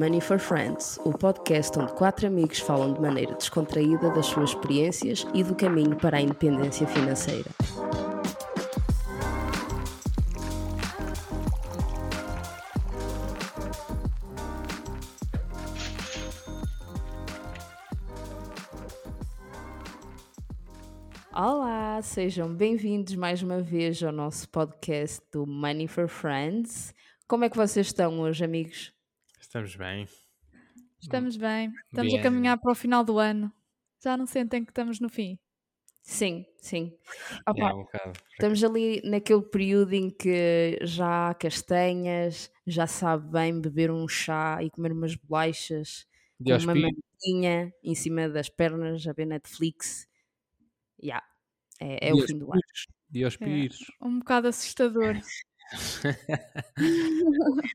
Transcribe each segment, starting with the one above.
Money for Friends, o podcast onde quatro amigos falam de maneira descontraída das suas experiências e do caminho para a independência financeira. Olá, sejam bem-vindos mais uma vez ao nosso podcast do Money for Friends. Como é que vocês estão hoje, amigos? Estamos bem. Estamos bem. Estamos Bem. a caminhar para o final do ano. Já não sentem que estamos no fim. Sim, sim. É, Opa, um bocado. Estamos ali naquele período em que já há castanhas, já sabe bem beber um chá e comer umas bolachas, com uma mantinha em cima das pernas a ver Netflix. Ya, É, é o fim do ano. Diospires. Um bocado assustador.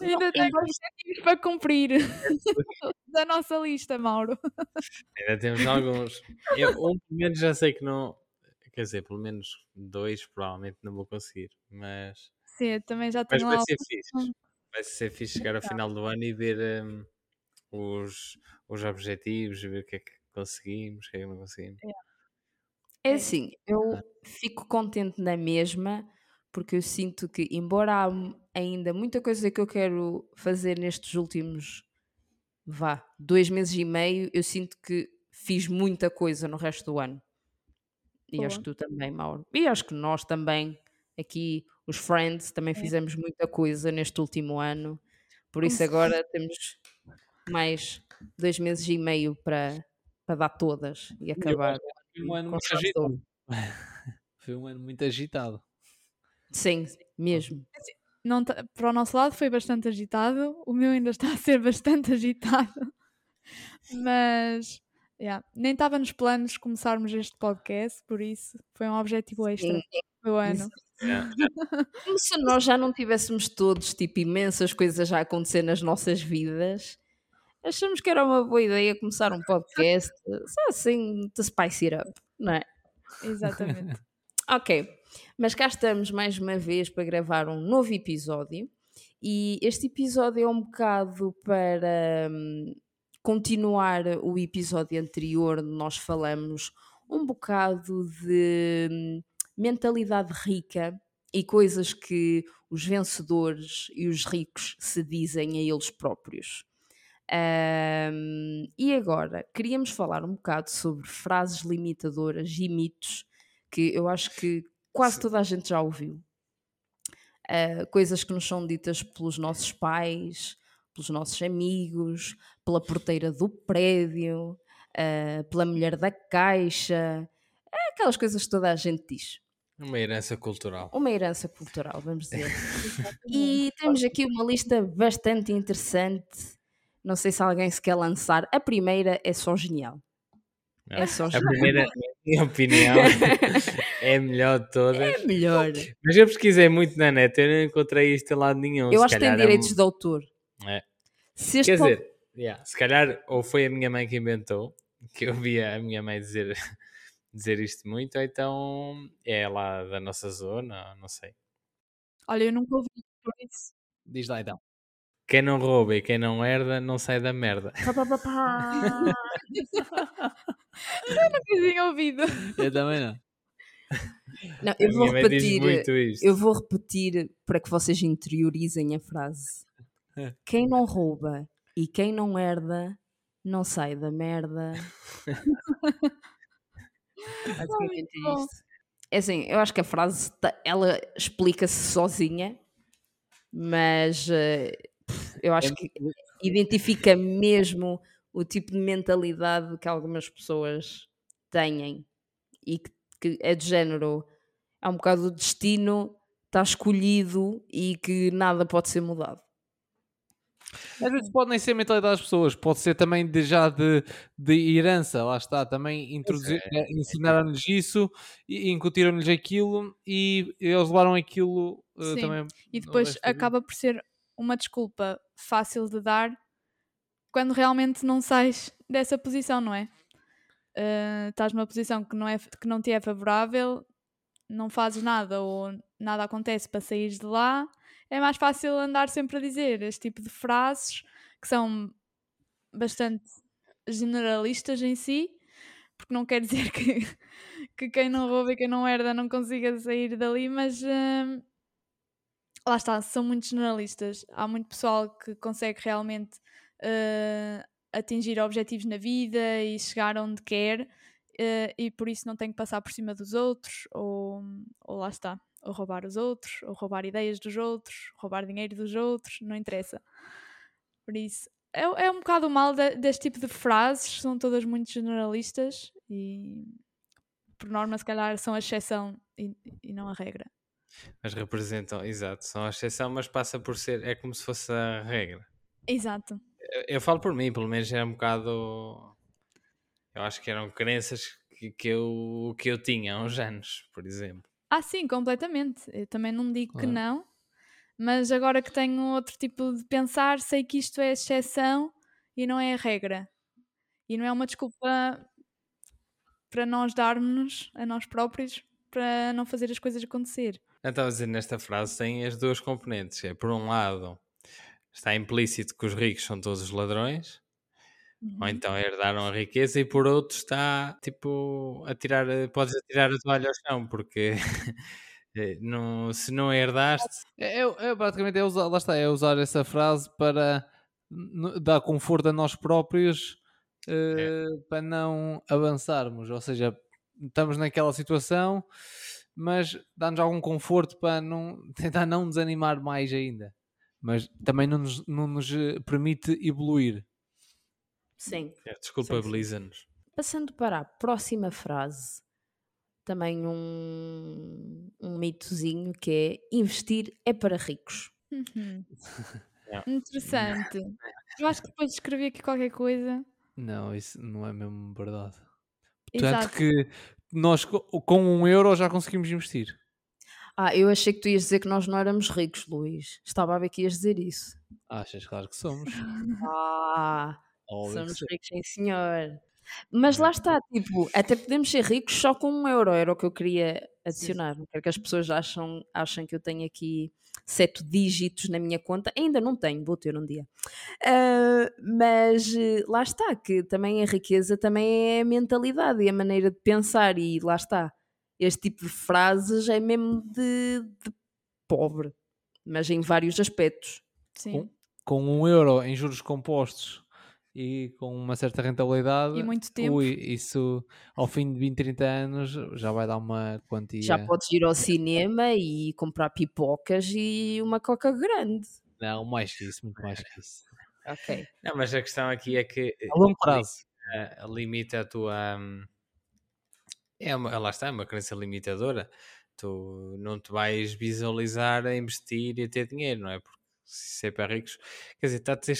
Ainda tenho objetivos para cumprir da nossa lista, Mauro. Ainda temos alguns. Eu, um, pelo menos, já sei que não. Quer dizer, pelo menos dois, provavelmente não vou conseguir. Mas, Sim, também já mas tenho vai lá. ser fixe. Vai ser fixe chegar ao final do ano e ver hum, os, os objetivos, ver o que é que conseguimos, o que é que não conseguimos. É É. assim, eu fico contente na mesma, porque eu sinto que, embora há ainda muita coisa que eu quero fazer nestes últimos, vá, dois meses e meio, eu sinto que fiz muita coisa no resto do ano. E acho que tu também, Mauro. E acho que nós também, aqui, os Friends, também fizemos muita coisa neste último ano. Por isso agora temos mais dois meses e meio para, para dar todas e acabar. Foi um ano muito agitado. Foi um ano muito agitado. Sim, mesmo. Não ta- para o nosso lado foi bastante agitado. O meu ainda está a ser bastante agitado. Mas yeah, nem estava nos planos começarmos este podcast, por isso foi um objetivo extra Sim, do ano. Como se nós já não tivéssemos todos, tipo, imensas coisas a acontecer nas nossas vidas, achamos que era uma boa ideia começar um podcast, só assim, to spice it up, não é? Exatamente. Ok, mas cá estamos mais uma vez para gravar um novo episódio e este episódio é um bocado para hum, continuar o episódio anterior onde nós falamos um bocado de hum, mentalidade rica e coisas que os vencedores e os ricos se dizem a eles próprios. Ahm, e agora, queríamos falar um bocado sobre frases limitadoras e mitos que eu acho que quase toda a gente já ouviu. Ah, coisas que nos são ditas pelos nossos pais, pelos nossos amigos, pela porteira do prédio, ah, pela mulher da caixa, é aquelas coisas que toda a gente diz. Uma herança cultural. Uma herança cultural, vamos dizer. E temos aqui uma lista bastante interessante. Não sei se alguém se quer lançar. A primeira é só genial. É só A primeira, na minha opinião, é a melhor de todas. É melhor. Mas eu pesquisei muito na net, eu não encontrei isto em lado nenhum. Eu se acho que tem é direitos um- de autor. É. Quer dizer, yeah, se calhar ou foi a minha mãe que inventou, que eu via a minha mãe dizer, dizer isto muito, ou então é lá da nossa zona, não sei. Olha, eu nunca ouvi por isso. Diz lá então. Quem não rouba e quem não herda não sai da merda. Pá, pá, pá, pá. Nunca tinha ouvido. Eu também não. Não, eu vou repetir. Eu vou repetir para que vocês interiorizem a frase. Quem não rouba e quem não herda não sai da merda. Basicamente é isto. É assim, eu acho que a frase ta- ela explica-se sozinha, mas eh, eu acho que identifica mesmo o tipo de mentalidade que algumas pessoas têm e que, que é de género, é um bocado o destino está escolhido e que nada pode ser mudado. Às vezes pode nem ser a mentalidade das pessoas, pode ser também de, já de, de herança, lá está, também introduzir, eh, ensinaram-lhes isso e incutiram-lhes aquilo e eles levaram aquilo Sim, também. E depois acaba por ser uma desculpa fácil de dar quando realmente não sais dessa posição, não é? Eh, estás numa posição que não, é, que não te é favorável, não fazes nada ou nada acontece para sair de lá, é mais fácil andar sempre a dizer este tipo de frases que são bastante generalistas em si, porque não quer dizer que, que quem não rouba e quem não herda não consiga sair dali, mas hum, lá está, são muito generalistas. Há muito pessoal que consegue realmente uh, atingir objetivos na vida e chegar onde quer, uh, e por isso não tem que passar por cima dos outros, ou, ou lá está, ou roubar os outros, ou roubar ideias dos outros, roubar dinheiro dos outros, não interessa. Por isso, é, é um bocado mal de, deste tipo de frases, são todas muito generalistas e por norma se calhar são a exceção e, e não a regra. Mas representam, exato, são a exceção, mas passa por ser, é como se fosse a regra. Exato. Eu, eu falo por mim, pelo menos era um bocado. Eu acho que eram crenças que, que, eu, que eu tinha há uns anos, por exemplo. Ah, sim, completamente. Eu também não digo que não, mas agora que tenho outro tipo de pensar, sei que isto é exceção e não é a regra. E não é uma desculpa para nós darmos a nós próprios para não fazer as coisas acontecer. Estava a dizer, nesta frase tem as duas componentes. É, por um lado, está implícito que os ricos são todos os ladrões, uhum. ou então herdaram a riqueza, e por outro está, tipo, a tirar, podes atirar a toalha ao chão, porque... Eh, não, se não herdaste. É, é, é praticamente é usar, lá está, é usar essa frase para dar conforto a nós próprios uh, é. para não avançarmos. Ou seja, estamos naquela situação, mas dá-nos algum conforto para não, tentar não desanimar mais ainda. Mas também não nos, não nos eh, permite evoluir. Sim. É, Desculpabiliza-nos. Passando para a próxima frase, também um, um mitozinho que é investir é para ricos. Uhum. Interessante. Eu acho que depois escrevi aqui qualquer coisa. Não, isso não é mesmo verdade. Tanto que nós com um euro já conseguimos investir. Ah, eu achei que tu ias dizer que nós não éramos ricos, Luís. Estava a ver que ias dizer isso. Achas, claro que somos. Ah, somos ricos, sim senhor. Mas lá está, tipo, até podemos ser ricos só com um euro, era o que eu queria adicionar. Não quero que as pessoas acham, acham que eu tenho aqui sete dígitos na minha conta. Ainda não tenho, vou ter um dia. Uh, mas eh, lá está, que também a riqueza também é a mentalidade e a maneira de pensar, e lá está. Este tipo de frases é mesmo de, de pobre, mas em vários aspectos. Sim. Com, com um euro em juros compostos e com uma certa rentabilidade. E muito tempo. Ui, isso ao fim de 20, 30 anos já vai dar uma quantia. Já podes ir ao cinema e comprar pipocas e uma coca grande. Não, mais que isso, muito mais que isso. Ok. Não, mas a questão aqui é que a longo prazo limita a tua. Hum, é uma, lá está, é uma crença limitadora. Tu não te vais visualizar a investir e a ter dinheiro, não é? Porque se é para ricos, quer dizer, está a ter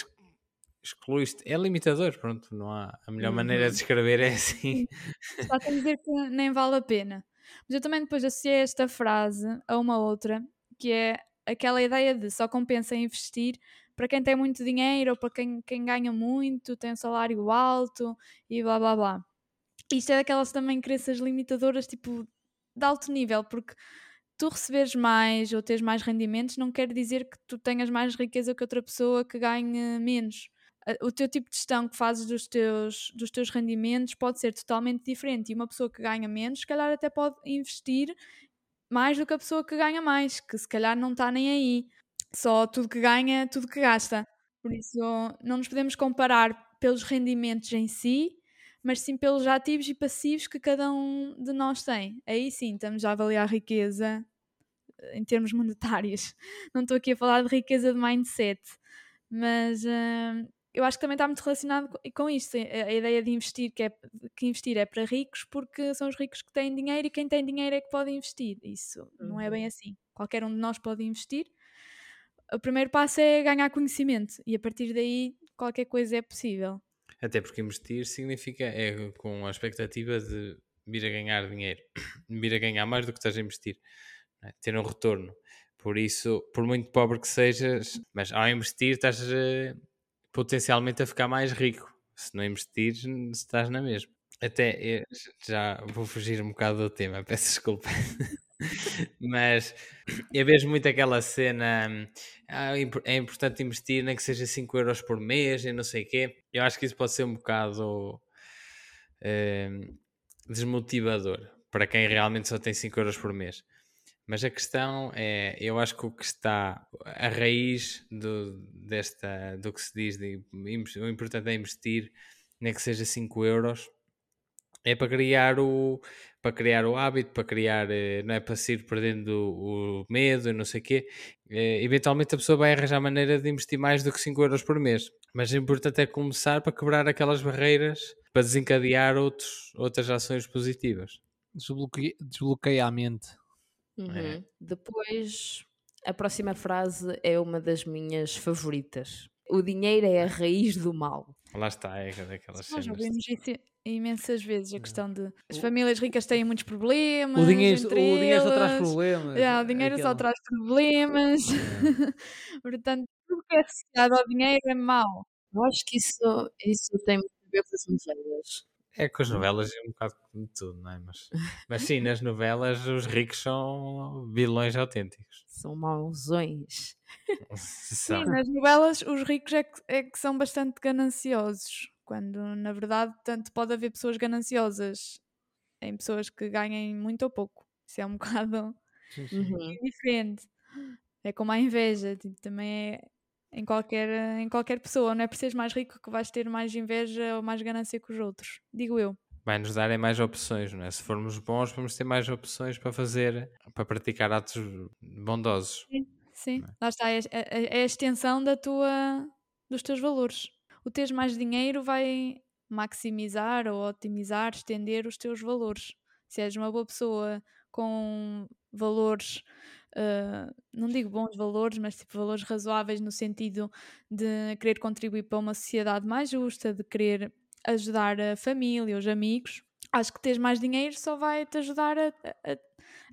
excluíste. É limitador, pronto, não há. A melhor uhum. maneira de escrever é assim. Está a dizer que nem vale a pena. Mas eu também depois associei esta frase a uma outra, que é aquela ideia de só compensa investir para quem tem muito dinheiro ou para quem, quem ganha muito, tem um salário alto e blá blá blá. Isto é daquelas também crenças limitadoras, tipo, de alto nível, porque tu receberes mais ou teres mais rendimentos não quer dizer que tu tenhas mais riqueza que outra pessoa que ganhe menos o teu tipo de gestão que fazes dos teus, dos teus rendimentos pode ser totalmente diferente e uma pessoa que ganha menos, se calhar até pode investir mais do que a pessoa que ganha mais, que se calhar não está nem aí. Só tudo que ganha, tudo que gasta. Por isso, não nos podemos comparar pelos rendimentos em si, mas sim pelos ativos e passivos que cada um de nós tem. Aí sim, estamos a avaliar a riqueza eh, em termos monetários. Não estou aqui a falar de riqueza de mindset, mas uh, eu acho que também está muito relacionado com isto, a ideia de investir, que, é, que investir é para ricos, porque são os ricos que têm dinheiro e quem tem dinheiro é que pode investir. Isso uhum. não é bem uhum. assim. Qualquer um de nós pode investir. O primeiro passo é ganhar conhecimento e a partir daí qualquer coisa é possível. Até porque investir significa, é com a expectativa de vir a ganhar dinheiro, vir a ganhar mais do que estás a investir, é? ter um retorno. Por isso, por muito pobre que sejas, mas ao investir estás a potencialmente a ficar mais rico. Se não investires, estás na mesma. Até já vou fugir um bocado do tema, peço desculpa. Mas eu vejo muito aquela cena. hum, ah, é impor- importante investir, nem que seja 5 euros por mês e não sei o quê. Eu acho que isso pode ser um bocado hum, desmotivador para quem realmente só tem 5 euros por mês. Mas a questão é, eu acho que o que está a raiz do, desta, do que se diz, de, o importante é investir, nem que seja 5 euros, é para criar o, para criar o hábito, para criar, eh, não é para se ir perdendo o, o medo e não sei o quê. Eh, eventualmente a pessoa vai arranjar maneira de investir mais do que 5 euros por mês. Mas o importante é começar para quebrar aquelas barreiras, para desencadear outros, outras ações positivas. Desbloqueia, desbloqueia a mente. Uhum. Depois, a próxima frase é uma das minhas favoritas. O dinheiro é a raiz do mal. Lá está, é daquelas Nós já cenas. vimos isso imensas vezes, a questão de as famílias ricas têm muitos problemas. O dinheiro, o dinheiro só traz problemas. Já, o dinheiro só traz problemas. Portanto, tudo que é associado ao dinheiro é mau. Eu acho que isso, isso tem muito a ver com as novelas. É que as novelas é um bocado de tudo, não é? Mas, mas sim, nas novelas os ricos são vilões autênticos. São mauzões. São. Sim, nas novelas os ricos é que, é que são bastante gananciosos. Quando, na verdade, tanto pode haver pessoas gananciosas em pessoas que ganhem muito ou pouco. Isso é um bocado Sim, sim. Uhum. diferente. É como a inveja, tipo, também é em qualquer, em qualquer pessoa. Não é por seres mais rico que vais ter mais inveja ou mais ganância que os outros. Digo eu. Vai-nos darem mais opções, não é? Se formos bons, vamos ter mais opções para fazer, para praticar atos bondosos. Sim, lá está. É, é- é a extensão da tua, dos teus valores. O teres mais dinheiro vai maximizar ou otimizar, estender os teus valores. Se és uma boa pessoa com valores, ah, não digo bons valores, mas tipo valores razoáveis no sentido de querer contribuir para uma sociedade mais justa, de querer ajudar a família, os amigos, acho que teres mais dinheiro só vai te ajudar a, a-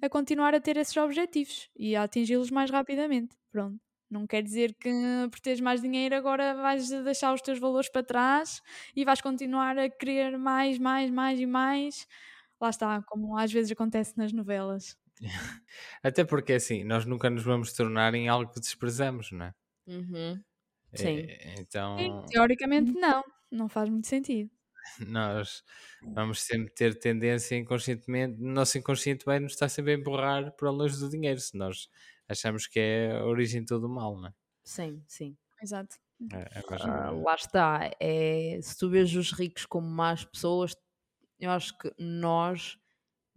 a continuar a ter esses objetivos e a atingi-los mais rapidamente. Pronto. Não quer dizer que por teres mais dinheiro agora vais deixar os teus valores para trás e vais continuar a querer mais, mais, mais e mais. Lá está, como às vezes acontece nas novelas. Até porque assim, nós nunca nos vamos tornar em algo que desprezamos, não é? Uhum. Sim. É, Então, Sim, teoricamente não, não faz muito sentido. nós vamos sempre ter tendência inconscientemente, nosso inconsciente vai nos estar sempre a empurrar para longe do dinheiro, se nós achamos que é a origem de todo o mal, não é? Sim, sim. Exato. É, Ah, lá está. É, se tu vês os ricos como más pessoas, eu acho que nós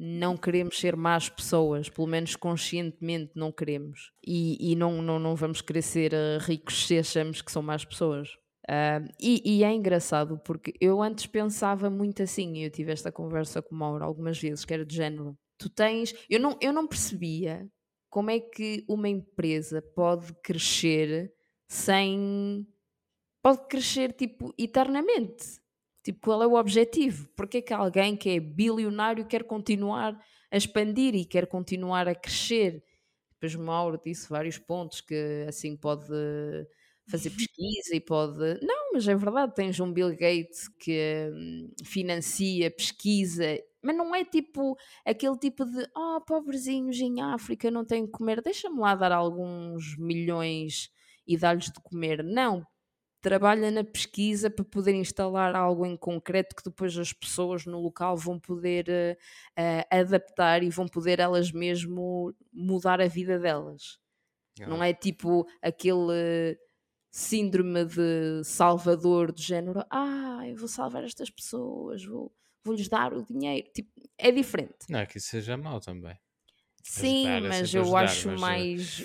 não queremos ser más pessoas, pelo menos conscientemente não queremos. E, e não, não, não vamos querer ser ah, ricos se achamos que são más pessoas. Ah, e, e é engraçado porque eu antes pensava muito assim, e eu tive esta conversa com o Mauro algumas vezes, que era de género. Tu tens. Eu não, eu não percebia como é que uma empresa pode crescer sem. pode crescer tipo eternamente. Tipo, qual é o objetivo? Porque é que alguém que é bilionário quer continuar a expandir e quer continuar a crescer? Depois o Mauro disse vários pontos que assim pode fazer pesquisa e pode. Não, mas é verdade, tens um Bill Gates que hum, financia pesquisa, mas não é tipo aquele tipo de oh, pobrezinhos em África não têm que comer, deixa-me lá dar alguns milhões e dar-lhes de comer. Não, trabalha na pesquisa para poder instalar algo em concreto que depois as pessoas no local vão poder eh, adaptar e vão poder elas mesmo mudar a vida delas. Não é tipo aquele síndrome de salvador do género, ah, eu vou salvar estas pessoas, vou, vou-lhes dar o dinheiro. Tipo, é diferente. Não é que isso seja mau também. Sim, Ajudar é mas eu ajudar, acho mas, eh, mais.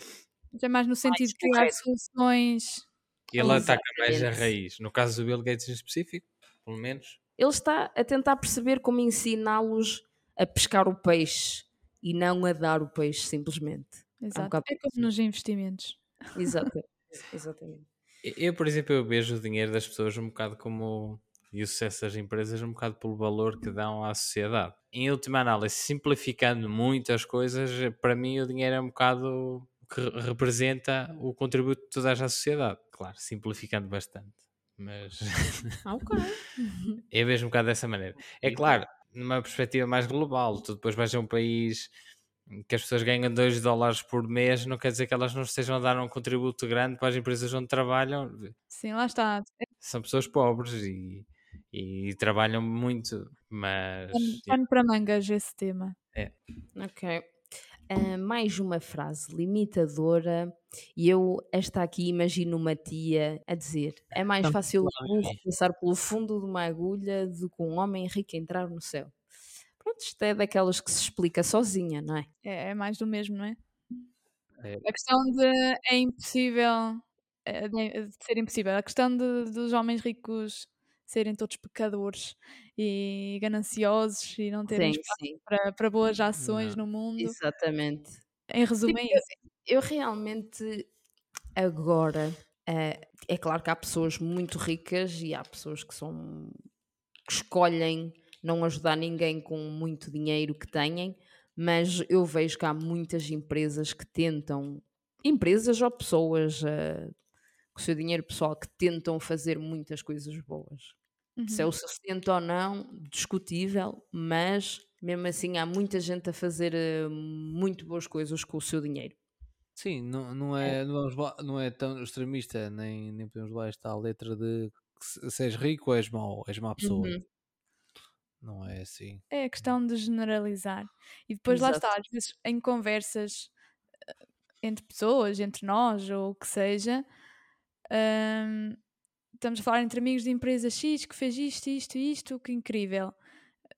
É mais no sentido de criar correto. soluções. Ele ataca mais a raiz. No caso do Bill Gates em específico, pelo menos. Ele está a tentar perceber como ensiná-los a pescar o peixe e não a dar o peixe simplesmente. Exato. bocado É como nos investimentos. Exato. Exatamente. Eu, por exemplo, eu vejo o dinheiro das pessoas um bocado como. e o sucesso das empresas um bocado pelo valor que dão à sociedade. Em última análise, simplificando muito as coisas, para mim o dinheiro é um bocado que re- representa o contributo tu dás à sociedade. Claro, simplificando bastante. Mas Ah, ok. eu vejo um bocado dessa maneira. É claro, numa perspectiva mais global, tu depois vais a um país que as pessoas ganham 2 dólares por mês, não quer dizer que elas não estejam a dar um contributo grande para as empresas onde trabalham. Sim, lá está. São pessoas pobres e, e trabalham muito, mas. Pano- para mangas esse tema. Ok. Ah, mais uma frase limitadora, e eu, esta aqui, imagino uma tia a dizer: é mais Tanto fácil um burro passar pelo fundo de uma agulha do que um homem rico entrar no céu. Pronto, isto é daquelas que se explica sozinha, não é? É, é mais do mesmo, não é? É. A questão de é impossível é, de de ser impossível. A questão de, dos homens ricos serem todos pecadores e gananciosos e não terem Sim, espaço sim, para, para boas ações Não. no mundo. exatamente. Em resumo, é isso. Eu realmente agora eh, é claro que há pessoas muito ricas e há pessoas que são que escolhem não ajudar ninguém com muito dinheiro que têm, mas eu vejo que há muitas empresas que tentam, empresas ou pessoas eh, com o seu dinheiro pessoal que tentam fazer muitas coisas boas. Se é Uhum. o suficiente ou não, discutível, mas mesmo assim há muita gente a fazer eh, muito boas coisas com o seu dinheiro. Sim, não, não, é, não, vamos lá- não é tão extremista, nem, nem podemos lá esta letra de que se, és rico és mau, és má pessoa. Uhum. Não é assim. É a questão de generalizar. E depois lá Exato. está, às vezes em conversas eh, entre pessoas, entre nós ou o que seja, hum, estamos a falar entre amigos de empresa X que fez isto, isto e isto, que incrível.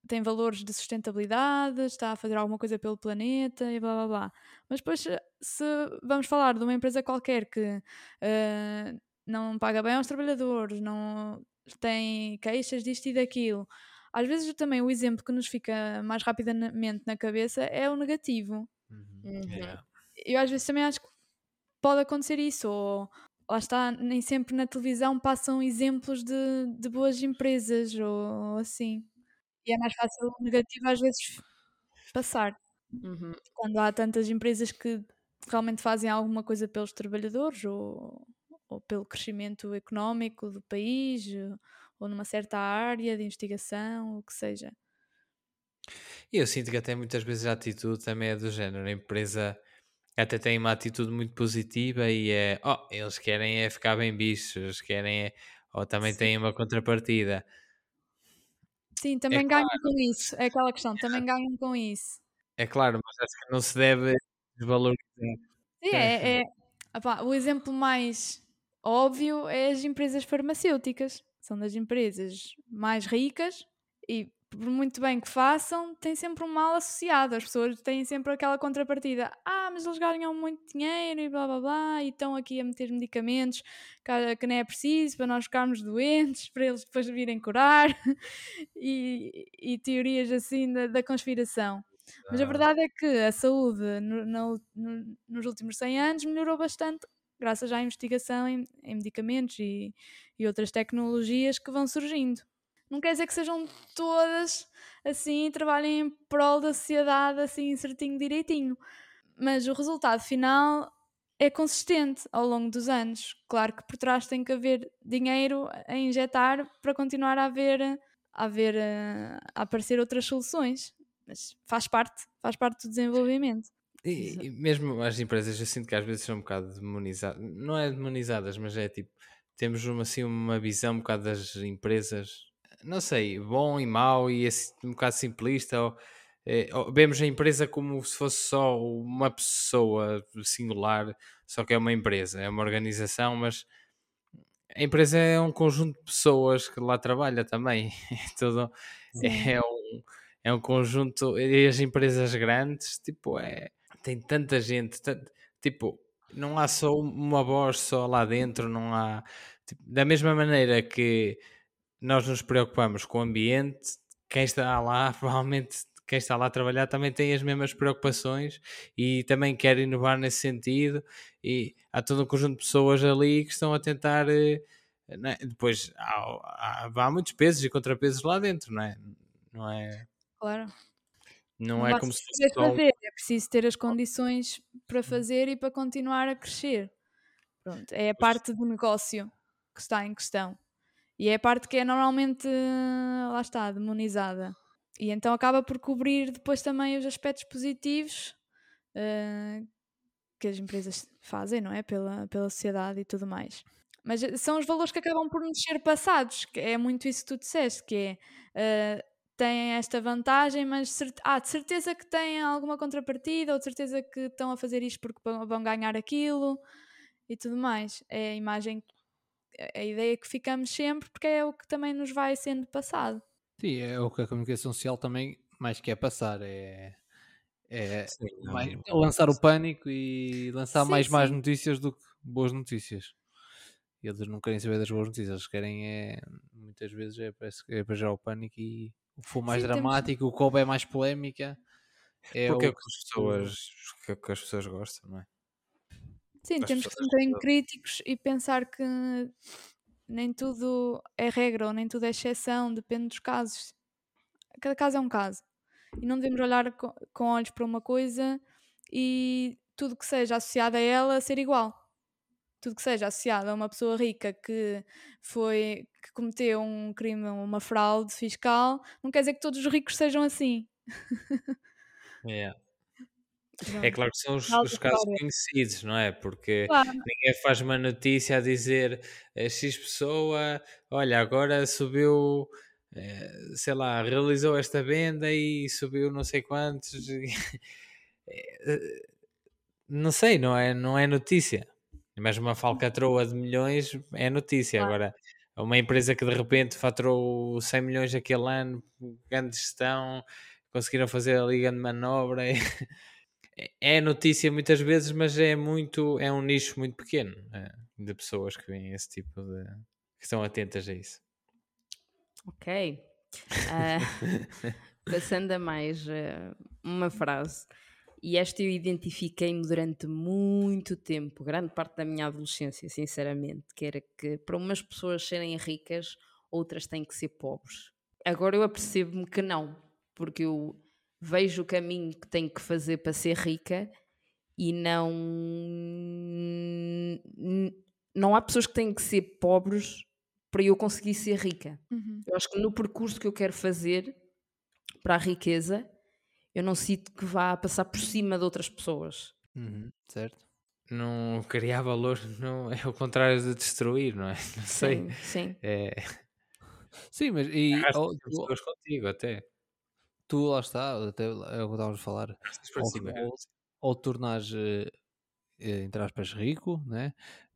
Tem valores de sustentabilidade, está a fazer alguma coisa pelo planeta e blá blá blá. Mas depois, se- se vamos falar de uma empresa qualquer que eh, não paga bem aos trabalhadores, não tem queixas disto e daquilo, às vezes também o exemplo que nos fica mais rapidamente na cabeça é o negativo. Uhum. Uhum. Yeah. Eu às vezes também acho que pode acontecer isso, ou lá está, nem sempre na televisão passam exemplos de, de boas empresas ou assim. E é mais fácil o negativo às vezes passar. Uhum. Quando há tantas empresas que realmente fazem alguma coisa pelos trabalhadores ou, ou pelo crescimento económico do país ou numa certa área de investigação, o que seja. E eu sinto que até muitas vezes a atitude também é do género. A empresa até tem uma atitude muito positiva e é, oh, eles querem é ficar bem bichos, querem é, ou também Sim. têm uma contrapartida. Sim, também ganham com isso. É aquela questão, também ganham com isso. É claro, mas acho que não se deve desvalorizar. Sim, é, é- opá, o exemplo mais óbvio é as empresas farmacêuticas. São das empresas mais ricas e, por muito bem que façam, tem sempre um mal associado. As pessoas têm sempre aquela contrapartida. Ah, mas eles ganham muito dinheiro e blá blá blá, e estão aqui a meter medicamentos que, que nem é preciso para nós ficarmos doentes, para eles depois virem curar, e, e teorias assim da, da conspiração. Mas a Ah, verdade é que a saúde no- no- no- nos últimos 100 anos melhorou bastante graças à investigação em, em medicamentos e, e outras tecnologias que vão surgindo. Não quer dizer que sejam todas assim e trabalhem em prol da sociedade assim certinho direitinho, mas o resultado final é consistente ao longo dos anos. Claro que por trás tem que haver dinheiro a injetar para continuar a haver, a, haver, eh, a aparecer outras soluções mas faz parte, faz parte do desenvolvimento. E, e mesmo as empresas, eu sinto que às vezes são um bocado demonizadas, não é demonizadas, mas é tipo, temos uma, assim, uma visão um bocado das empresas, não sei, bom e mau e assim, um bocado simplista. Ou, é, ou vemos a empresa como se fosse só uma pessoa singular, só que é uma empresa, é uma organização, mas a empresa é um conjunto de pessoas que lá trabalha também. É tudo, é um, é um conjunto. E as empresas grandes, tipo, é, tem tanta gente, tan- tipo, não há só uma voz só lá dentro, não há. tipo, da mesma maneira que nós nos preocupamos com o ambiente, quem está lá, provavelmente quem está lá a trabalhar também tem as mesmas preocupações e também quer inovar nesse sentido. E há todo um conjunto de pessoas ali que estão a tentar. não é? Depois há, há, há muitos pesos e contrapesos lá dentro, não é? Não é, Claro. não é basta como se fosse fazer, é preciso ter as condições para fazer e para continuar a crescer. Pronto, é a parte do negócio que está em questão. E é a parte que é normalmente, eh, lá está, demonizada. E então acaba por cobrir depois também os aspectos positivos uh, que as empresas fazem, não é? Pela, pela sociedade e tudo mais. Mas eh, são os valores que acabam por nos ser passados, que é muito isso que tu disseste, que é uh, têm esta vantagem, mas ah, de certeza que têm alguma contrapartida, ou de certeza que estão a fazer isto porque vão ganhar aquilo e tudo mais. É a imagem, a ideia que ficamos sempre, porque é o que também nos vai sendo passado. Sim, é o que a comunicação social também mais quer passar, é é, sim, lançar o pânico e lançar sim, mais sim. más notícias do que boas notícias. Eles não querem saber das boas notícias, eles querem é, muitas vezes é, é para gerar o pânico e o que for mais dramático, temos... o que houver mais polémica. É Porque o... é o que as pessoas, que, que as pessoas gostam, não é? Sim, temos que ser bem críticos e pensar que nem tudo é regra ou nem tudo é exceção, depende dos casos. Cada caso é um caso e não devemos olhar com, com olhos para uma coisa e tudo que seja associado a ela ser igual. Tudo que seja associado a uma pessoa rica que foi que cometeu um crime, uma fraude fiscal, não quer dizer que todos os ricos sejam assim. Yeah. É claro que são os, os casos conhecidos, não é? Porque claro. ninguém faz uma notícia a dizer eh, X pessoa, olha, agora subiu eh, sei lá, realizou esta venda e subiu não sei quantos. Eh, não sei, não é, não é notícia. Mas uma falcatroa de milhões é notícia. Agora, uma empresa que de repente faturou 100 milhões aquele ano, grande gestão, conseguiram fazer ali grande manobra. É notícia muitas vezes, mas é muito, é um nicho muito pequeno é, de pessoas que veem esse tipo de. que estão atentas a isso. Ok. Uh, passando a mais uh, uma frase, e esta eu identifiquei-me durante muito tempo, grande parte da minha adolescência, sinceramente, que era que para umas pessoas serem ricas, outras têm que ser pobres. Agora eu apercebo-me que não, porque eu vejo o caminho que tenho que fazer para ser rica e não. Não há pessoas que têm que ser pobres para eu conseguir ser rica. Uhum. Eu acho que no percurso que eu quero fazer para a riqueza, eu não sinto que vá passar por cima de outras pessoas. Uhum, certo. Não criar valor não é o contrário de destruir, não é? Não sei. Sim, sim. É... Sim, mas e oh, pessoas contigo até. Tu lá está, até é o que estávamos a falar. Ou, ou, tornares, uh, entre aspas, rico, né?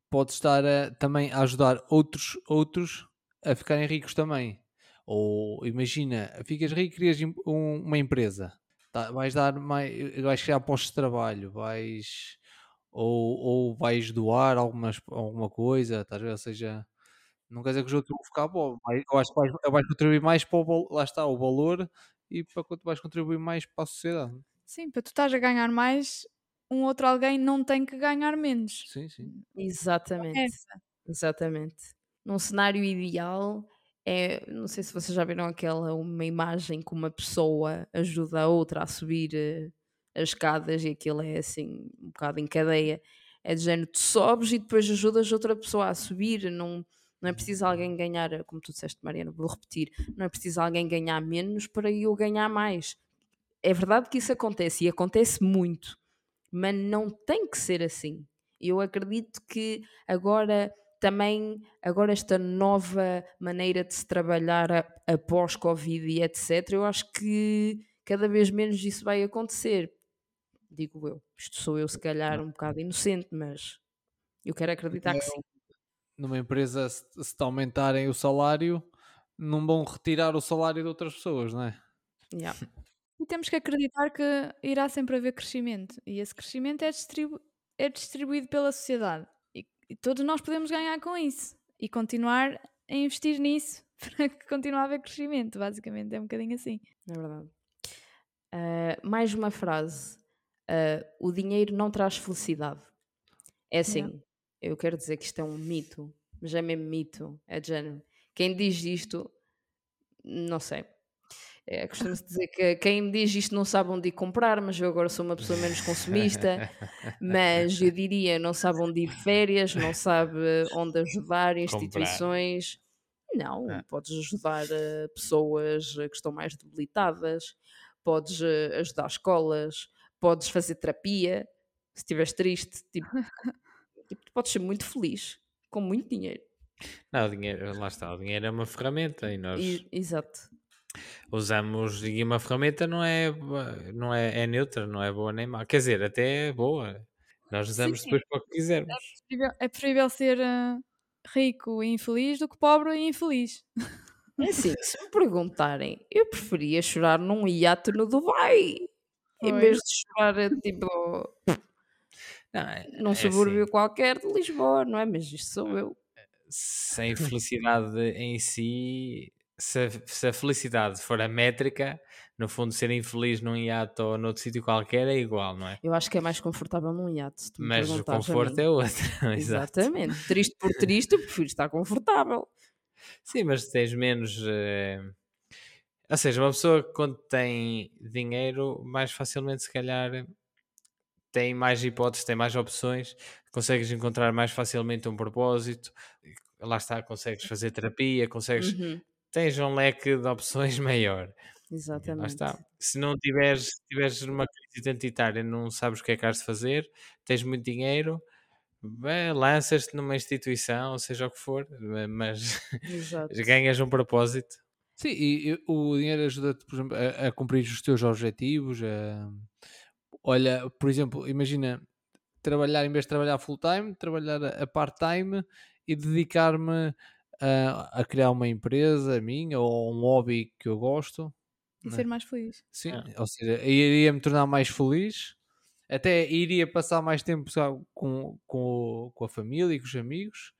pode estar a, também a ajudar outros, outros a ficarem ricos também. Ou imagina, ficas rico e crias um, uma empresa, tá, vais dar mais, vais criar postos de trabalho, vais ou, ou vais doar algumas, alguma coisa, ver? Ou seja, não quer dizer que os outros vão ficar bom, eu acho que vais, vais contribuir mais para o lá está, o valor e para quanto vais contribuir mais para a sociedade. Sim, para tu estás a ganhar mais, um outro alguém não tem que ganhar menos. Sim, sim. Exatamente. É Exatamente. Num cenário ideal, é, não sei se vocês já viram aquela uma imagem que uma pessoa ajuda a outra a subir uh, as escadas e aquilo é assim um bocado em cadeia. É de género, tu sobes e depois ajudas outra pessoa a subir, não, não é preciso alguém ganhar, como tu disseste, Mariana, vou repetir, não é preciso alguém ganhar menos para eu ganhar mais. É verdade que isso acontece e acontece muito, mas não tem que ser assim. Eu acredito que agora também agora esta nova maneira de se trabalhar após Covid e etc, eu acho que cada vez menos isso vai acontecer. Digo eu. Isto sou eu, se calhar, um bocado inocente, mas eu quero acreditar que sim. Numa empresa, se, te aumentarem o salário, não vão retirar o salário de outras pessoas, não é? Yeah. E temos que acreditar que irá sempre haver crescimento. E esse crescimento é, distribu é distribuído pela sociedade. E, e, todos nós podemos ganhar com isso. E continuar a investir nisso para que continue a haver crescimento. Basicamente é um bocadinho assim. É verdade. Uh, mais uma frase. Uh, o dinheiro não traz felicidade. É assim, não. Eu quero dizer que isto é um mito, mas é mesmo mito, é de género. Quem diz isto, não sei, é, Costuma-se dizer que quem me diz isto não sabe onde ir comprar, mas eu agora sou uma pessoa menos consumista. mas eu diria, não sabe onde ir férias, não sabe onde ajudar instituições. Comprar. Não, ah. podes ajudar uh, pessoas que estão mais debilitadas, podes uh, ajudar escolas, podes fazer terapia, se estiveres triste, tipo, tipo, tu podes ser muito feliz com muito dinheiro. Não, o dinheiro, lá está, o dinheiro é uma ferramenta e nós E- exato. usamos e uma ferramenta não é não é, é neutra, não é boa nem má. Quer dizer, até é boa. Nós usamos sim. depois para o que quisermos. preferível- É preferível ser ah, rico e infeliz do que pobre e infeliz. É assim, se me perguntarem, eu preferia chorar num iate no Dubai. Em vez de chorar, tipo, Não, é- num é subúrbio assim, qualquer de Lisboa, não é? Mas isto sou eu. sem felicidade em si, se a, se a felicidade for a métrica, no fundo ser infeliz num iate ou noutro sítio qualquer é igual, não é? Eu acho que é mais confortável num me Mas o conforto é outro. Exatamente. Triste por triste, eu prefiro estar confortável. Sim, mas tens menos. eh, Ou seja, uma pessoa que quando tem dinheiro, mais facilmente, se calhar, tem mais hipóteses, tem mais opções, consegues encontrar mais facilmente um propósito. Lá está, consegues fazer terapia, consegues. Uhum, Tens um leque de opções maior. Lá Exatamente. está. Se não tiveres, se tiveres numa crise identitária, não sabes o que é que has de fazer, tens muito dinheiro, lanças-te numa instituição, seja o que for, mas Exato. ganhas um propósito. Sim, e, e o dinheiro ajuda-te, por exemplo, a, a cumprir os teus objetivos. a- Olha, por exemplo, imagina trabalhar, em vez de trabalhar full-time, trabalhar a, a part-time e dedicar-me a, a criar uma empresa minha ou um hobby que eu gosto. E né? ser mais feliz. Sim, Ah. ou seja, iria me tornar mais feliz, até iria passar mais tempo sabe, com, com, com a família e com os amigos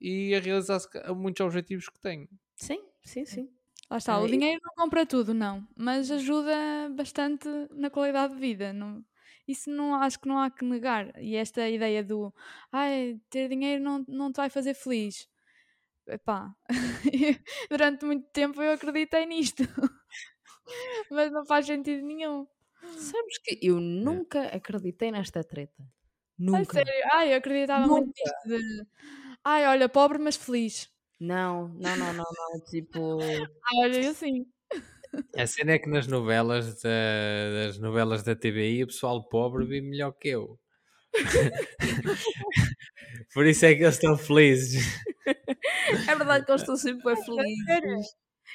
e a realizar muitos objetivos que tenho. Sim, sim, sim. Lá está, É o dinheiro não compra tudo, não, mas ajuda bastante na qualidade de vida. Não, isso não acho que não há que negar. E esta ideia do ai, ter dinheiro não, não te vai fazer feliz. Epá, durante muito tempo eu acreditei nisto, mas não faz sentido nenhum. Sabes que eu nunca acreditei nesta treta. Nunca. sério, ai, eu acreditava muito Nunca. nisto de ai, olha, pobre mas feliz. Não, não, não, não, não. Tipo, Ai, olha, eu sim. A cena é que nas novelas da, das novelas da TVI o pessoal pobre vive melhor que eu. Por isso é que eles estão felizes. é verdade que eles estão sempre bem felizes.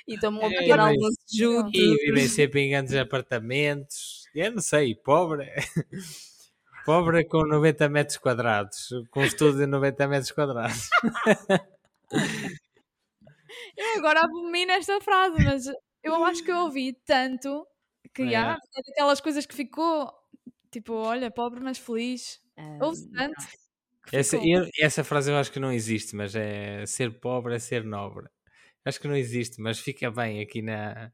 E estão a É, pequeno mas- almoço juntos. E vivem sempre em grandes apartamentos. Eu não sei, pobre. Pobre com 90 metros quadrados. Com um estúdio de 90 metros quadrados. Eu agora abomino esta frase, mas eu acho que eu ouvi tanto que É. há é daquelas coisas que ficou tipo, olha, pobre mas feliz. Ah, Ouve-se tanto. que Essa, eu- essa frase eu acho que não existe, mas é ser pobre é ser nobre. Acho que não existe, mas fica bem aqui na.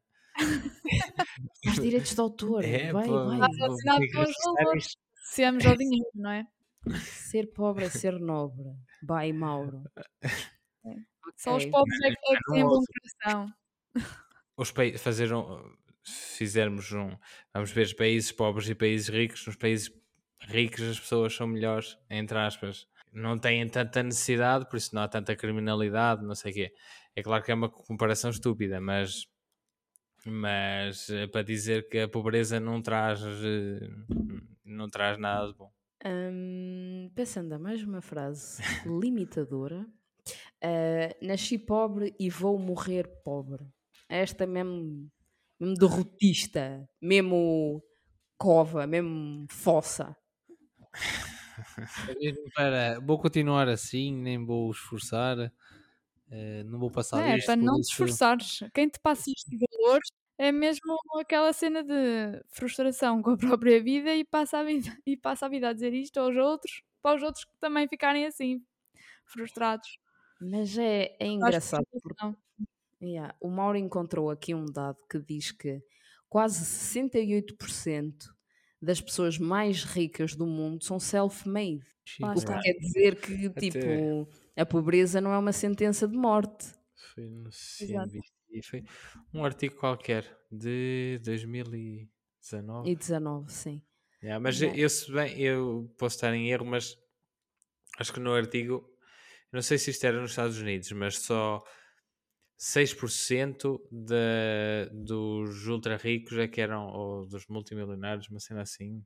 Os direitos de autor. É, vai, pô, vai. Está vou- relacionado vou com os registrar valores. isto. Associamos ao dinheiro, não é? Ser pobre é ser nobre. Vai, Mauro. Só os Ok. pobres é que, é que têm bom coração. os pa- fazer um, fizermos um, vamos ver os países pobres e países ricos, nos países ricos as pessoas são melhores, entre aspas, não têm tanta necessidade, por isso não há tanta criminalidade, não sei o quê. É claro que é uma comparação estúpida, mas mas eh, para dizer que a pobreza não traz eh, não traz nada de bom. Hum, pensando a mais uma frase limitadora. Ah, nasci pobre e vou morrer pobre. Esta mesmo, mesmo derrotista, mesmo cova, mesmo fossa. É para, vou continuar assim, nem vou esforçar, eh, não vou passar É, isto, para não por te esforçares. Quem te passa estes valores é mesmo aquela cena de frustração com a própria vida e passa a vida, e passa a vida a dizer isto aos outros, para os outros que também ficarem assim, frustrados. Mas é, é engraçado é porque frustração. Yeah, O Mauro encontrou aqui um dado que diz que quase 68% das pessoas mais ricas do mundo são self-made. O que quer dizer que, tipo, a pobreza não é uma sentença de morte. Foi no. CNBC, foi um artigo qualquer de 2019. E 19, sim. Mas se bem, eu posso estar em erro, mas acho que no artigo, não sei se isto era nos Estados Unidos, mas só 6% da, dos ultra ricos é que eram, ou dos multimilionários, uma cena assim.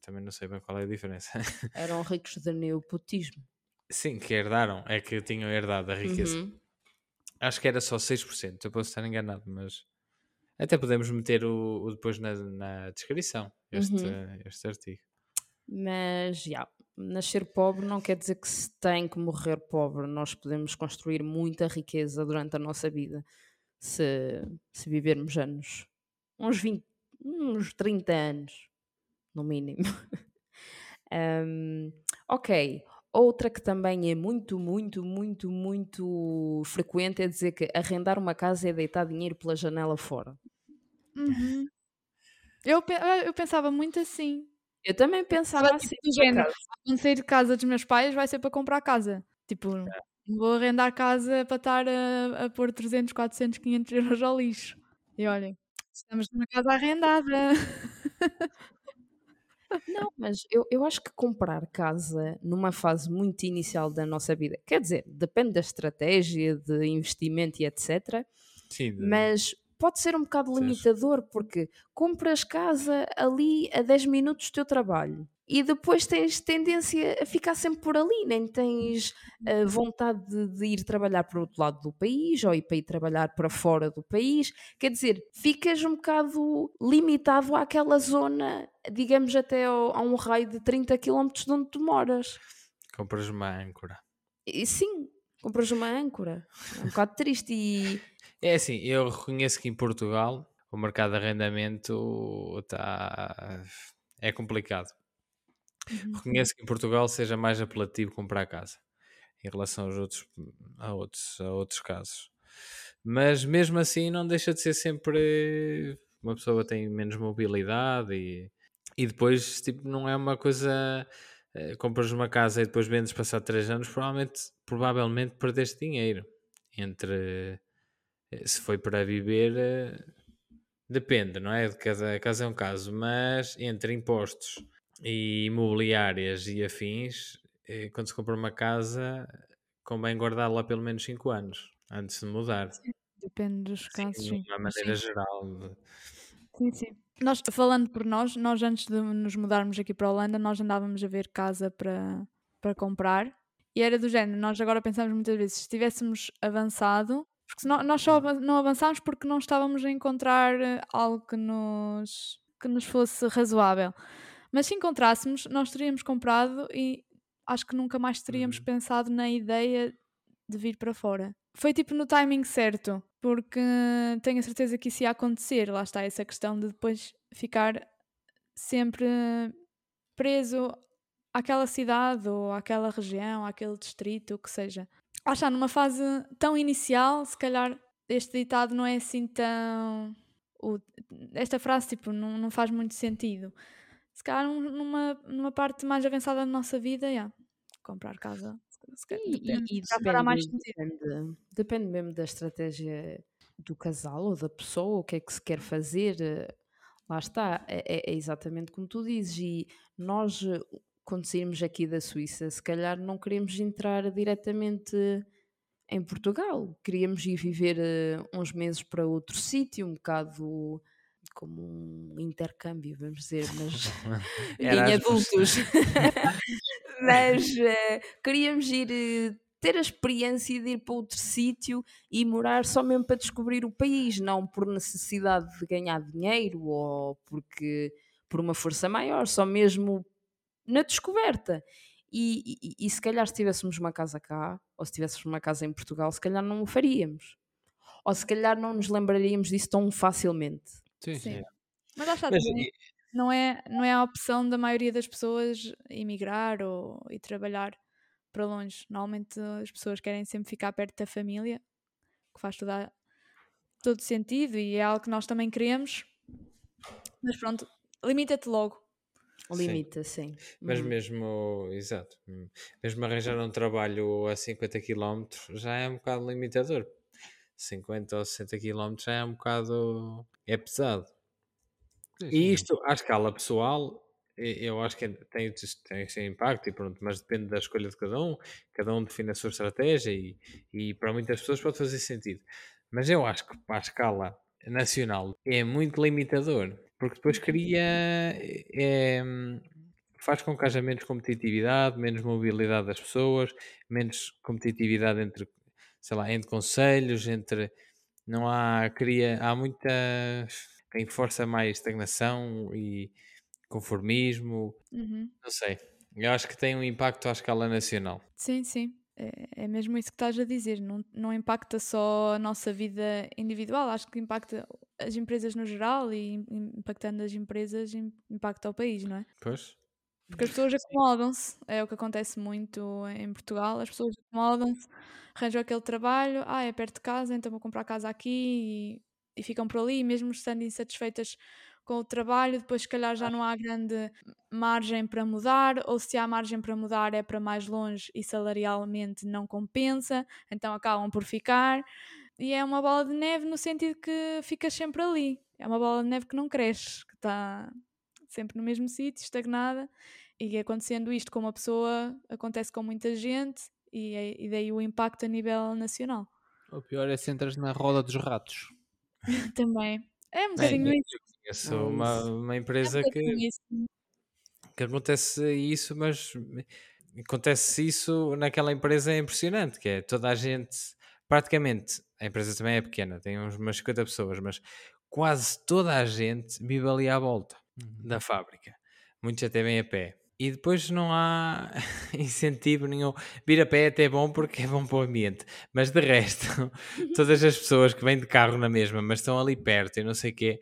também não sei bem qual é a diferença. Eram ricos de neopotismo. Sim, que herdaram, é que tinham herdado a riqueza. Uhum. Acho que era só 6%, eu posso estar enganado, mas até podemos meter o, o depois na, na descrição, este, Uhum. este artigo. Mas, já, nascer pobre não quer dizer que se tem que morrer pobre. Nós podemos construir muita riqueza durante a nossa vida se, se vivermos anos. Uns 20, uns 30 anos, no mínimo. Ahm, ok. Outra que também é muito, muito, muito, muito frequente é dizer que arrendar uma casa é deitar dinheiro pela janela fora. Uhum. Eu, eu pensava muito assim. Eu também pensava assim, tipo género. acaso. Quando sair de casa dos meus pais, vai ser para comprar casa. Tipo, não vou arrendar casa para estar a, a pôr 300, 400, 500 euros ao lixo. E olhem, estamos numa casa arrendada. Não, mas eu, eu acho que comprar casa numa fase muito inicial da nossa vida, quer dizer, depende da estratégia de investimento e etc. Sim, de- Mas pode ser um bocado limitador, porque compras casa ali a 10 minutos do teu trabalho e depois tens tendência a ficar sempre por ali, nem tens a vontade de, de ir trabalhar para o outro lado do país ou ir para ir trabalhar para fora do país. Quer dizer, ficas um bocado limitado àquela zona, digamos até ao- a um raio de 30 km de onde tu moras. compras uma âncora. E sim, compras uma âncora. É um bocado triste e É assim, eu reconheço que em Portugal o mercado de arrendamento está é complicado. Reconheço que em Portugal seja mais apelativo comprar casa em relação aos outros, a, outros, a outros casos. Mas mesmo assim não deixa de ser sempre uma pessoa tem menos mobilidade e, e depois tipo, não é uma coisa eh, compras uma casa e depois vendes passado 3 anos, provavelmente, provavelmente perdeste dinheiro. Entre se foi para viver, eh, depende, não é? De cada caso é um caso, mas entre impostos e imobiliárias e afins, eh, quando se compra uma casa, convém guardá-la pelo menos 5 anos antes de mudar. Depende dos Sim, casos, de sim. uma Mas maneira sim. geral. de- Sim, sim. Nós, falando por nós, nós antes de nos mudarmos aqui para a Holanda, nós andávamos a ver casa para, para comprar e era do género. Nós agora pensamos muitas vezes, se tivéssemos avançado, porque senão, nós só avan- não avançámos porque não estávamos a encontrar eh, algo que nos, que nos fosse razoável. Mas se encontrássemos, nós teríamos comprado e acho que nunca mais teríamos Uhum. pensado na ideia de vir para fora. Foi tipo no timing certo, porque tenho a certeza que isso ia acontecer. Lá está essa questão de depois ficar sempre preso àquela cidade ou àquela região, àquele distrito, o que seja. Lá está, numa fase tão inicial, se calhar este ditado não é assim tão. o- esta frase tipo, não, não faz muito sentido. Se calhar num- numa, numa parte mais avançada da nossa vida, yeah, comprar casa. calhar E, depende, e- e fará mais depende, depende, depende mesmo da estratégia do casal ou da pessoa, o que é que se quer fazer. eh, Lá está, é, é- é exatamente como tu dizes. E nós, quando saímos aqui da Suíça, se calhar não queremos entrar diretamente em Portugal. Queríamos ir viver eh, uns meses para outro sítio, um bocado como um intercâmbio, vamos dizer, mas em adultos. mas eh, queríamos ir eh, ter a experiência de ir para outro sítio e morar só mesmo para descobrir o país, não por necessidade de ganhar dinheiro ou porque por uma força maior, só mesmo na descoberta. E, e- e se calhar se tivéssemos uma casa cá, ou se tivéssemos uma casa em Portugal, se calhar não o faríamos. Ou se calhar não nos lembraríamos disso tão facilmente. Sim, Sim. sim. Mas lá está, Mas, também não, é, não é a opção da maioria das pessoas emigrar ou ir trabalhar para longe. Normalmente as pessoas querem sempre ficar perto da família, que faz toda, todo sentido e é algo que nós também queremos. Mas pronto, limita-te logo. Sim. Limita, sim. Mas Uhum. mesmo, exato, hum, mesmo arranjar um trabalho a 50 km já é um bocado limitador. 50 ou 60 km já é um bocado. é pesado. Sim, sim. E isto, à escala pessoal, e- eu acho que tem, tem esse impacto, e pronto, mas depende da escolha de cada um, cada um define a sua estratégia e, e para muitas pessoas pode fazer sentido. Mas eu acho que para a escala nacional é muito limitador, porque depois cria. É, faz com que haja menos competitividade, menos mobilidade das pessoas, menos competitividade entre, sei lá, entre conselhos, entre não há cria, há muita quem força mais estagnação e conformismo, Uhum. não sei. Eu acho que tem um impacto à escala nacional. Sim, sim. É, é mesmo isso que estás a dizer. Não, não impacta só a nossa vida individual, acho que impacta as empresas no geral e im- impactando as empresas im- impacta o país, não é? Pois? Porque as pessoas acomodam-se, é o que acontece muito em Portugal. As pessoas acomodam-se, arranjam aquele trabalho, ah, é perto de casa, então vou comprar casa aqui e, e ficam por ali, mesmo estando insatisfeitas com o trabalho, depois se calhar já não há grande margem para mudar, ou se há margem para mudar é para mais longe e salarialmente não compensa, então acabam por ficar. E é uma bola de neve no sentido que ficas sempre ali. É uma bola de neve que não cresce, que está sempre no mesmo sítio, estagnada. E acontecendo isto com uma pessoa, acontece com muita gente e, é- e daí o impacto a nível nacional. O pior é se entras na roda dos ratos. Também. É um É, bocadinho eu isso. conheço É uma, uma É um empresa que, que acontece isso, mas acontece isso naquela empresa é impressionante, que é toda a gente, praticamente, a empresa também é pequena, tem uns, umas 50 pessoas, mas quase toda a gente vive ali à volta da fábrica. Muitos até vêm a pé. E depois não há incentivo nenhum. Vir a pé é até bom porque é bom para o ambiente. Mas de resto, todas as pessoas que vêm de carro na mesma, mas estão ali perto e não sei o quê,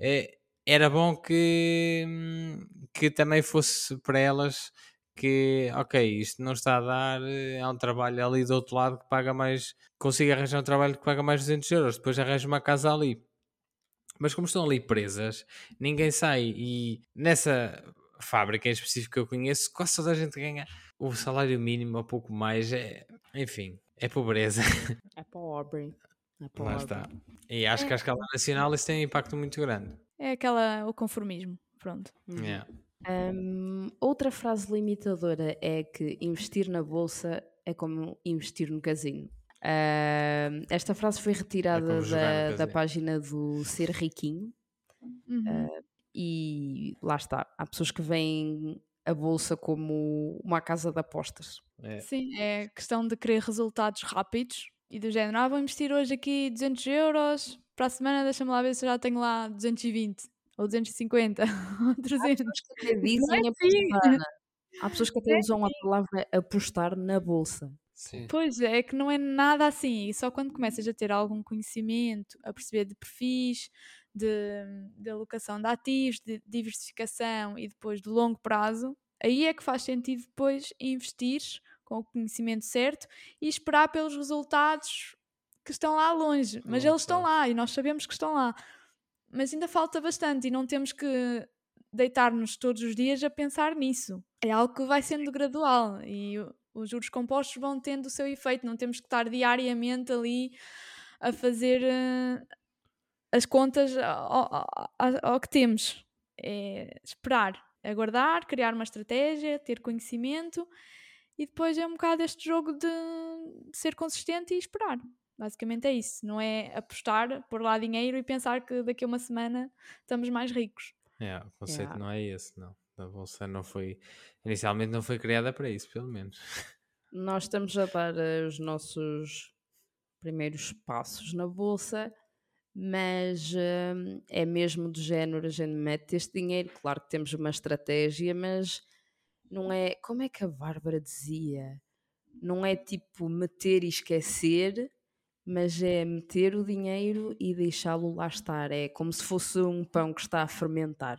é, era bom que, que também fosse para elas que, ok, isto não está a dar, há um trabalho ali do outro lado que paga mais, consigo arranjar um trabalho que paga mais 200 euros, depois arranjo uma casa ali. Mas como estão ali presas, ninguém sai. E nessa fábrica em específico que eu conheço, quase toda a gente ganha o salário mínimo, ou pouco mais. É, enfim, é pobreza. É pobre. É pobre. Lá está. E acho que à escala nacional isso tem um impacto muito grande. É aquela, o conformismo. Pronto. Uhum. Yeah. Hum, outra frase limitadora é que investir na bolsa é como investir no casino. Hum, esta frase foi retirada como jogar no da, da página do Ser Riquinho Uhum. E lá está. Há pessoas que veem a bolsa como uma casa de apostas. É. Sim, é questão de querer resultados rápidos e do género, ah, vou investir hoje aqui 200 euros, para a semana deixa-me lá ver se já tenho lá 220 ou 250 ou 300. que até dizem é apostar. assim. Há pessoas que até usam a palavra apostar na bolsa. Sim. Pois é, que não é nada assim. E só quando começas a ter algum conhecimento, a perceber de perfis, de, de alocação de ativos, de diversificação e depois de longo prazo, aí é que faz sentido depois investir com o conhecimento certo e esperar pelos resultados que estão lá longe. Mas eles estão lá e nós sabemos que estão lá. Mas ainda falta bastante e não temos que deitar-nos todos os dias a pensar nisso. É algo que vai sendo gradual e os juros compostos vão tendo o seu efeito. Não temos que estar diariamente ali a fazer eh, as contas ao, ao- ao- que temos. É esperar, aguardar, criar uma estratégia, ter conhecimento e depois é um bocado este jogo de ser consistente e esperar. Basicamente é isso. Não é apostar, pôr lá dinheiro e pensar que daqui a uma semana estamos mais ricos. Yeah, o conceito Yeah. não é esse, não. A bolsa não foi. Inicialmente não foi criada para isso, pelo menos. Nós estamos a dar eh, os nossos primeiros passos na bolsa, mas hum, é mesmo do género, a gente mete este dinheiro, claro que temos uma estratégia, mas não é, como é que a Bárbara dizia? Não é tipo meter e esquecer, mas é meter o dinheiro e deixá-lo lá estar. É como se fosse um pão que está a fermentar.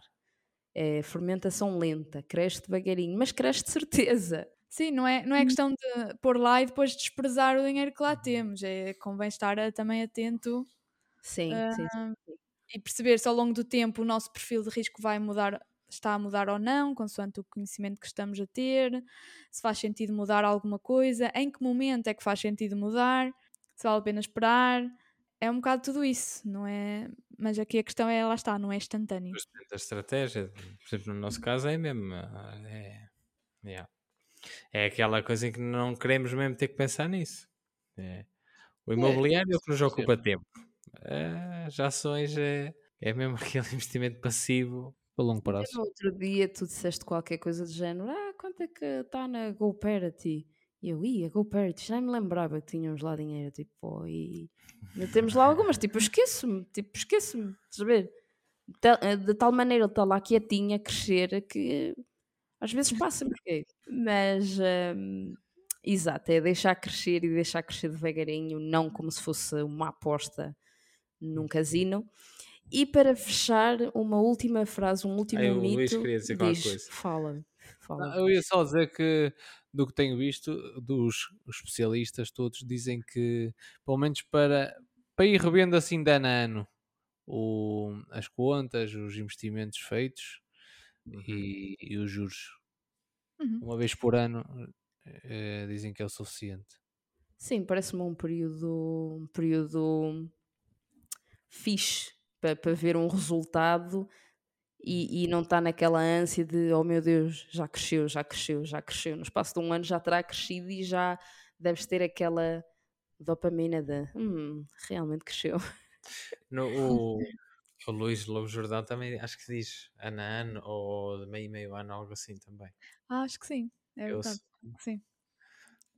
É fermentação lenta, cresce devagarinho, mas cresce de certeza. Sim, não é, não é questão de pôr lá e depois desprezar o dinheiro que lá temos. É, convém estar também atento Sim, sim, sim. e perceber se ao longo do tempo o nosso perfil de risco vai mudar, está a mudar ou não, consoante o conhecimento que estamos a ter, se faz sentido mudar alguma coisa, em que momento é que faz sentido mudar, se vale a pena esperar. É um bocado tudo isso, não é? Mas aqui a questão é, lá está, não é instantâneo. Da estratégia, por exemplo, no nosso caso é mesmo. É, yeah. é aquela coisa em que não queremos mesmo ter que pensar nisso. É. O imobiliário é o que nos ocupa tempo. Ah, As ações é, é mesmo aquele investimento passivo. para longo prazo. no outro dia tu disseste qualquer coisa do género, ah, quanto é que está na GoParity? E eu, ia, GoParity, já me lembrava que tínhamos lá dinheiro, tipo, e ainda temos lá algumas, tipo, eu esqueço-me, tipo, esqueço-me, estás a ver? Eh, De tal maneira ele está lá quietinho a crescer que às vezes passa-me. Mas, hum, exato, é deixar crescer e deixar crescer devagarinho, não como se fosse uma aposta num casino. E para fechar, uma última frase, um último o Luís mito. queria dizer diz, coisa. Fala, fala. Não, eu ia só dizer que do que tenho visto, dos os especialistas todos dizem que, pelo menos para, para ir revendo assim de ano a ano o, as contas, os investimentos feitos Uhum. e, e os juros, Uhum. uma vez por ano, eh, dizem que é o suficiente. Sim, parece-me um período, um período fixe para, para ver um resultado e, e não está naquela ânsia de oh meu Deus, já cresceu, já cresceu, já cresceu. No espaço de um ano já terá crescido e já deves ter aquela dopamina de hum, realmente cresceu. No, o, o Luís Lobo Jordão também acho que diz ano a ano ou de meio e meio ano, algo assim também. Ah, acho que sim, é Eu verdade. Sim.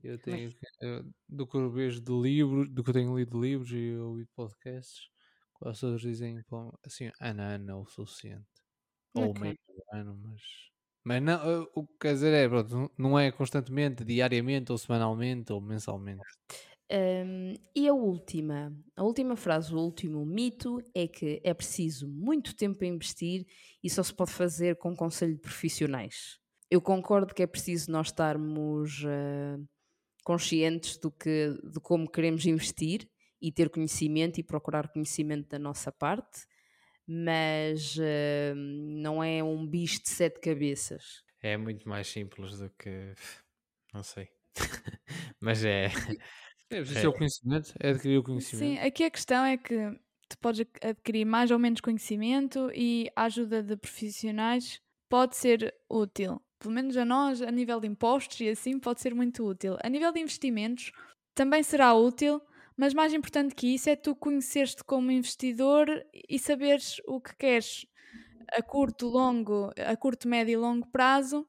Eu tenho, eu- do que eu vejo de livros, do que eu tenho lido de livros e ouvido podcasts, quase todos dizem assim, ano a ano é o suficiente. Ou Ok. meio ano, mas. Mas não, o que quer dizer é, pronto, não- é constantemente, diariamente, ou semanalmente, ou mensalmente. Hum, e a última, a última frase, o último mito é que é preciso muito tempo a investir e só se pode fazer com conselho de profissionais. Eu concordo que é preciso nós estarmos ah, conscientes do que, de como queremos investir e ter conhecimento e procurar conhecimento da nossa parte, mas ah, não é um bicho de sete cabeças. É muito mais simples do que. Não sei. Mas é. É preciso É. o conhecimento, é adquirir o Sim, conhecimento. aqui a questão é que tu podes ad- adquirir mais ou menos conhecimento e a ajuda de profissionais pode ser útil. Pelo menos a nós, a nível de impostos e assim, pode ser muito útil. A nível de investimentos, também será útil, mas mais importante que isso é tu conheceres-te como investidor e saberes o que queres a curto, longo, a curto, médio e longo prazo,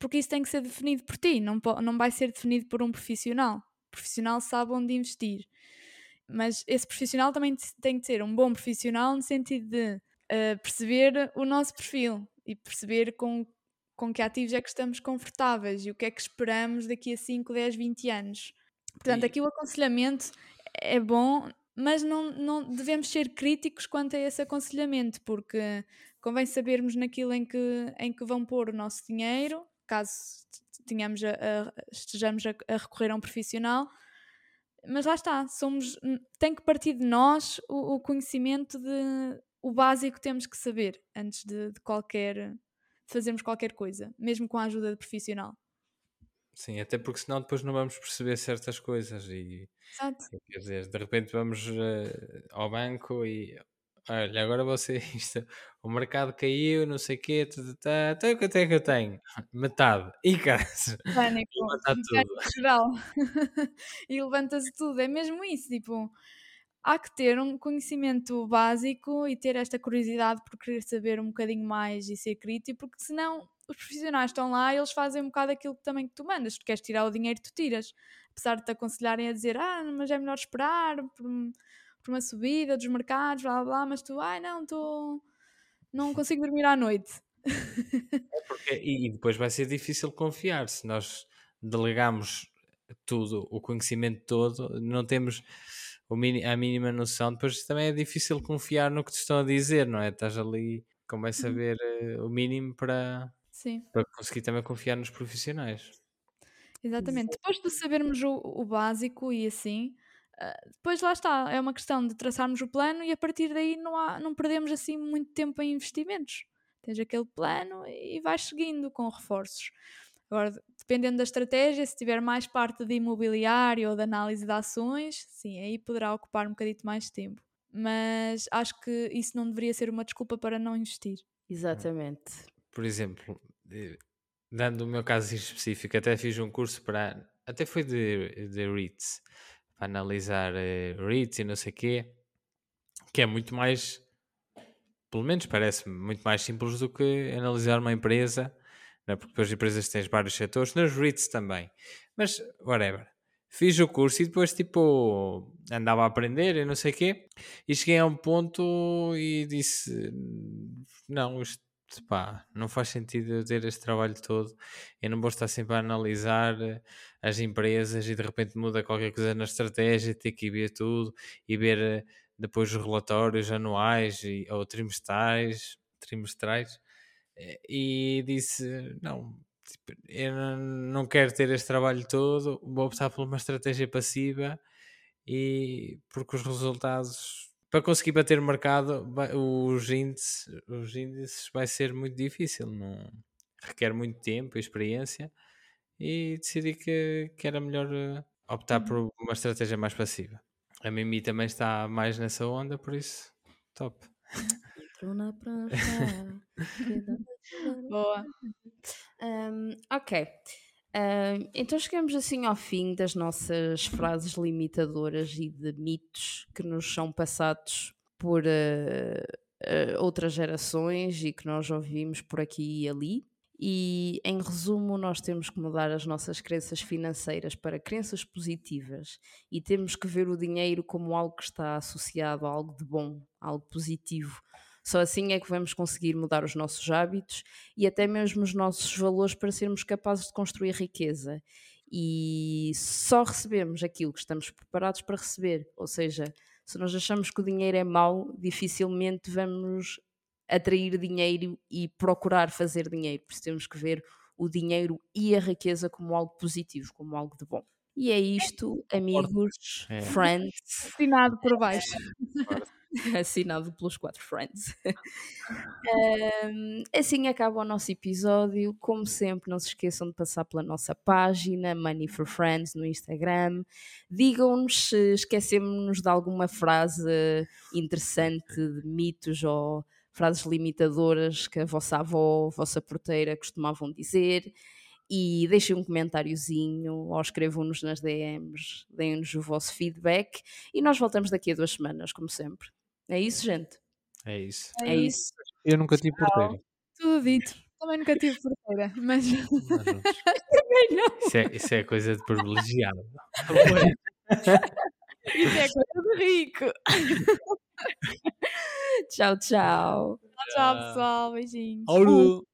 porque isso tem que ser definido por ti, não, não vai ser definido por um profissional. O profissional sabe onde investir. Mas esse profissional também te- tem que ser um bom profissional no sentido de eh, perceber o nosso perfil e perceber com, com que ativos é que estamos confortáveis e o que é que esperamos daqui a 5, 10, 20 anos. Portanto, E- aqui o aconselhamento é bom, mas não, não devemos ser críticos quanto a esse aconselhamento, porque convém sabermos naquilo em que, em que vão pôr o nosso dinheiro, caso tenhamos a- a- estejamos a, a recorrer a um profissional. Mas lá está, somos, tem que partir de nós o, o conhecimento de o básico que temos que saber antes de, de qualquer de fazermos qualquer coisa, mesmo com a ajuda de profissional. Sim, até porque senão depois não vamos perceber certas coisas e Exato. quer dizer, de repente vamos eh, ao banco e olha, agora você isto, o mercado caiu, não sei o quê, tá, tá, então quanto é que eu tenho? Metade. E caras, Pânico, levantar tudo. pânico geral. e levanta-se tudo. É mesmo isso, tipo, há que ter um conhecimento básico e ter esta curiosidade por querer saber um bocadinho mais e ser crítico, porque senão os profissionais estão lá e eles fazem um bocado aquilo que também que tu mandas. Tu queres tirar o dinheiro, tu tiras. Apesar de te aconselharem a dizer, ah, mas é melhor esperar por, por uma subida dos mercados, blá blá, mas tu, ai não, estou. Não consigo dormir à noite. Porque- e, depois vai ser difícil confiar se nós delegamos tudo, o conhecimento todo, não temos mini- a mínima noção, depois também é difícil confiar no que te estão a dizer, não é? Estás ali, convém saber eh, o mínimo para, Sim. para conseguir também confiar nos profissionais. Exatamente. Depois de sabermos o, o básico e assim, ah, depois lá está, é uma questão de traçarmos o plano e a partir daí não, há, não perdemos assim muito tempo em investimentos. Tens aquele plano e vais seguindo com reforços. Agora, dependendo da estratégia, se tiver mais parte de imobiliário ou de análise de ações, sim, aí poderá ocupar um bocadinho mais de tempo. Mas acho que isso não deveria ser uma desculpa para não investir. Exatamente. Por exemplo, dando o meu caso em específico, até fiz um curso para. Até foi de, de REITs, para analisar eh, REITs e não sei o quê, que é muito mais pelo menos parece-me muito mais simples do que analisar uma empresa, né? porque depois as empresas têm vários setores, nos REITs também. Mas, whatever. Fiz o curso e depois, tipo, andava a aprender e não sei o quê, e cheguei a um ponto e disse: Não, isto pá, não faz sentido eu ter este trabalho todo. Eu não vou estar sempre a analisar as empresas e de repente muda qualquer coisa na estratégia, ter que ver tudo e ver eh, depois os relatórios anuais e, ou trimestrais, trimestrais e disse não, tipo, eu não quero ter este trabalho todo, vou optar por uma estratégia passiva e porque os resultados para conseguir bater o mercado, os índices, os índices vai ser muito difícil, não requer muito tempo e experiência e decidi que, que era melhor eh, optar por uhum. uma estratégia mais passiva. A Mimi também está mais nessa onda, por isso, top. Na prancha. Boa. Um, ok. Uh, então chegamos assim ao fim das nossas frases limitadoras e de mitos que nos são passados por uh, uh, outras gerações e que nós ouvimos por aqui e ali. E em resumo, nós temos que mudar as nossas crenças financeiras para crenças positivas e temos que ver o dinheiro como algo que está associado a algo de bom, algo positivo só assim é que vamos conseguir mudar os nossos hábitos e até mesmo os nossos valores para sermos capazes de construir riqueza. E só recebemos aquilo que estamos preparados para receber. Ou seja, se nós achamos que o dinheiro é mau, dificilmente vamos atrair dinheiro e procurar fazer dinheiro. Por isso temos que ver o dinheiro e a riqueza como algo positivo, como algo de bom. E é isto, amigos, é. friends. Assinado por baixo. assinado pelos quatro friends. um, assim acaba o nosso episódio. Como sempre, não se esqueçam de passar pela nossa página Money for Friends no Instagram. Digam-nos se esquecemos de alguma frase interessante de mitos ou frases limitadoras que a vossa avó, a vossa porteira costumavam dizer e deixem um comentáriozinho ou escrevam-nos nas DMs, deem-nos o vosso feedback e nós voltamos daqui a duas semanas, como sempre. É isso, gente? É isso. É, é isso. Eu nunca tive porteira. Tudo dito. Também nunca tive porteira, mas. Também não. Isso é, isso é coisa de privilegiado. isso é coisa de rico. tchau, tchau. Tchau, pessoal. Beijinhos.